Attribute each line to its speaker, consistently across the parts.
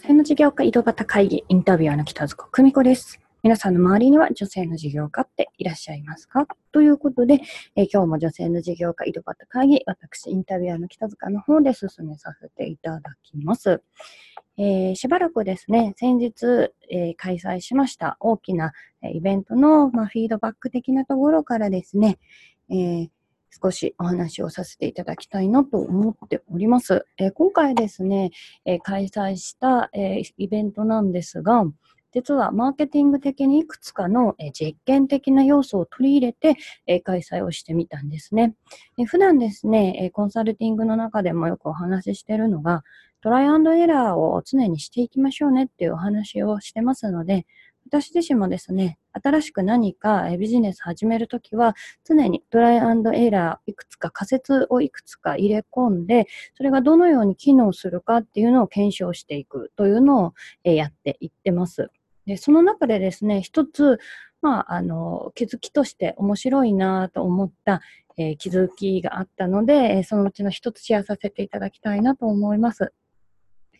Speaker 1: 性の事業家井戸端会議インタビュアーの北塚久美子です。皆さんの周りには女性の事業家っていらっしゃいますか？ということで、えー、今日も女性の事業家井戸端会議、私インタビュアーの北塚の方で進めさせていただきます。えー、しばらくですね、先日、えー、開催しました大きなえイベントの、まあ、フィードバック的なところからですね、えー少しお話をさせていただきたいなと思っております。えー、今回ですね、えー、開催した、え、イベントなんですが、実はマーケティング的にいくつかの、実験的な要素を取り入れて、開催をしてみたんですね。普段ですね、コンサルティングの中でもよくお話ししているのが、トライアンドエラーを常にしていきましょうねっていうお話をしてますので、私自身もですね、新しく何かビジネス始めるときは、常にトライアンドエラーいくつか仮説をいくつか入れ込んで、それがどのように機能するかっていうのを検証していくというのをやっていってます。でその中でですね、一つ、まあ、あの、気づきとして面白いなと思った、えー、気づきがあったので、そのうちの一つシェアさせていただきたいなと思います。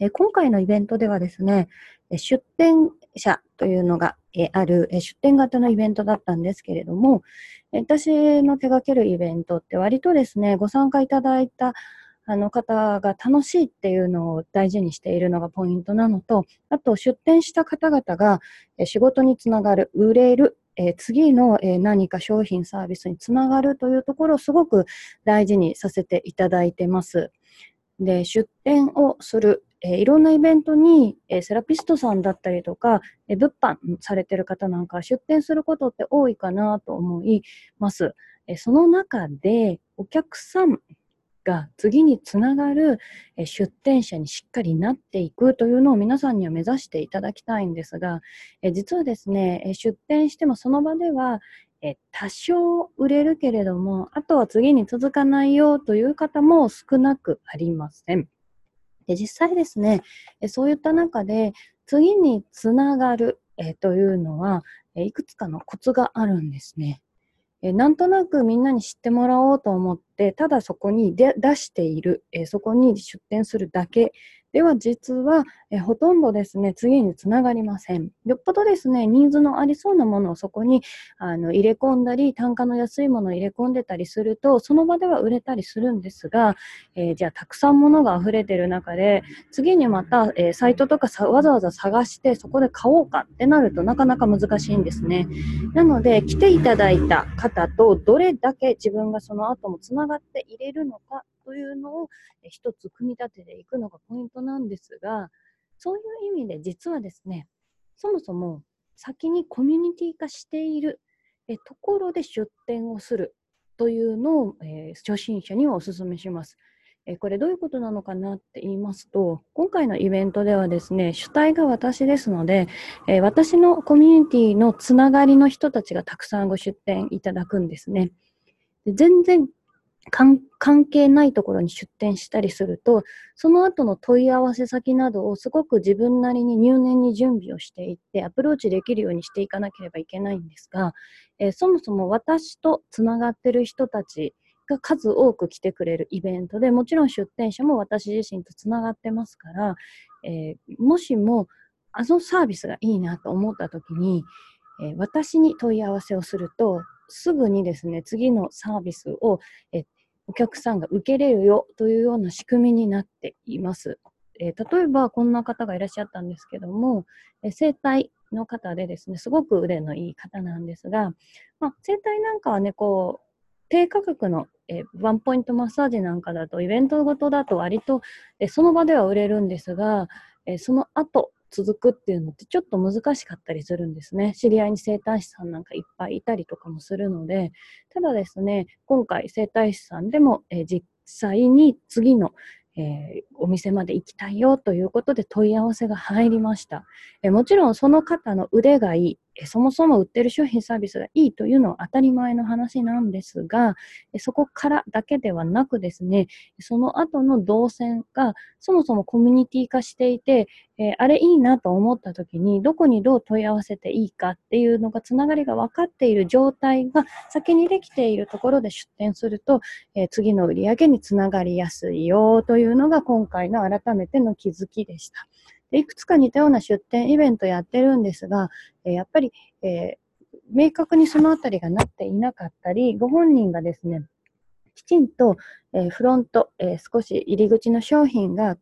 Speaker 1: え今回のイベントではですね、出展者というのがえあるえ出展型のイベントだったんですけれども、私の手掛けるイベントって割とですね、ご参加いただいたあの方が楽しいっていうのを大事にしているのがポイントなのと、あと出展した方々が仕事につながる、売れる、え次の、え何か商品サービスにつながるというところをすごく大事にさせていただいてます。で、出展をする、えー、いろんなイベントに、えー、セラピストさんだったりとか、えー、物販されてる方なんか出展することって多いかなと思います。えその中でお客さんが次につながる出店者にしっかりなっていくというのを皆さんには目指していただきたいんですが、え実はですね、出店してもその場ではえ多少売れるけれども、あとは次に続かないよという方も少なくありません。で実際ですね、えそういった中で次につながる、えというのは、えいくつかのコツがあるんですね。えなんとなくみんなに知ってもらおうと思って、ただそこに出している、えそこに出店するだけでは実は、えほとんどですね、次につながりません。よっぽどですね、ニーズのありそうなものをそこにあの入れ込んだり、単価の安いものを入れ込んでたりすると、その場では売れたりするんですが、えー、じゃあたくさんものが溢れてる中で、次にまた、えー、サイトとかわざわざ探してそこで買おうかってなるとなかなか難しいんですね。なので、来ていただいた方とどれだけ自分がその後もつながっていれるのかというのを一つ組み立てていくのがポイントなんですが、そういう意味で実はですね、そもそも先にコミュニティ化しているえところで出店をするというのを、えー、初心者にはお勧めします。えこれどういうことなのかなって言いますと、今回のイベントではですね、主体が私ですので、え私のコミュニティのつながりの人たちがたくさんご出店いただくんですね。で全然関係ないところに出店したりすると、その後の問い合わせ先などをすごく自分なりに入念に準備をしていって、アプローチできるようにしていかなければいけないんですが、えー、そもそも私とつながってる人たちが数多く来てくれるイベントで、もちろん出店者も私自身とつながってますから、えー、もしもあのサービスがいいなと思った時に、えー、私に問い合わせをすると、すぐにですね、次のサービスをえお客さんが受けれるよというような仕組みになっています。えー、例えばこんな方がいらっしゃったんですけども、え整体の方でですね、すごく腕のいい方なんですが、まあ、整体なんかはね、こう、低価格の、え、ワンポイントマッサージなんかだと、イベントごとだと割と、え、その場では売れるんですが、え、その後、続くっていうのってちょっと難しかったりするんですね。知り合いに整体師さんなんかいっぱいいたりとかもするので、ただですね、今回整体師さんでも、えー、実際に次の、えー、お店まで行きたいよということで問い合わせが入りました。えー、もちろんその方の腕がいい、そもそも売ってる商品サービスがいいというのは当たり前の話なんですが、そこからだけではなくですね、その後の動線がそもそもコミュニティ化していて、えあれいいなと思った時にどこにどう問い合わせていいかっていうのがつながりが分かっている状態が先にできているところで出店すると、え次の売り上げにつながりやすいよというのが今回の改めての気づきでした。いくつか似たような出店イベントやってるんですが、えやっぱり、え明確にそのあたりがなっていなかったり、ご本人がですね、きちんと、えフロント、え少し入り口の商品が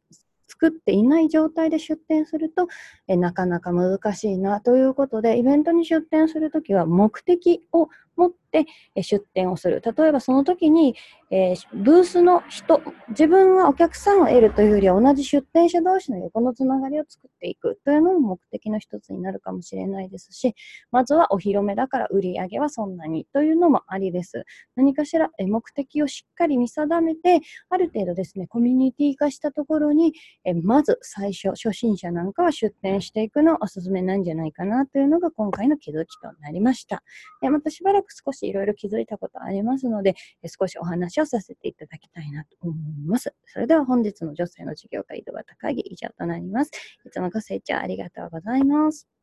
Speaker 1: 作っていない状態で出店すると、えなかなか難しいなということで、イベントに出店するときは目的を持って出店をする。例えばその時に、えー、ブースの人、自分はお客さんを得るというよりは同じ出店者同士の横のつながりを作っていくというのも目的の一つになるかもしれないですし、まずはお披露目だから売り上げはそんなにというのもありです。何かしら目的をしっかり見定めて、ある程度ですね、コミュニティ化したところに、えまず最初、初心者なんかは出店していくのをおすすめなんじゃないかなというのが今回の気づきとなりました。でまたしばらく少しいろいろ気づいたことありますので、少しお話をさせていただきたいなと思います。それでは本日の女性の授業会井戸端会議以上となります。いつもご清聴ありがとうございます。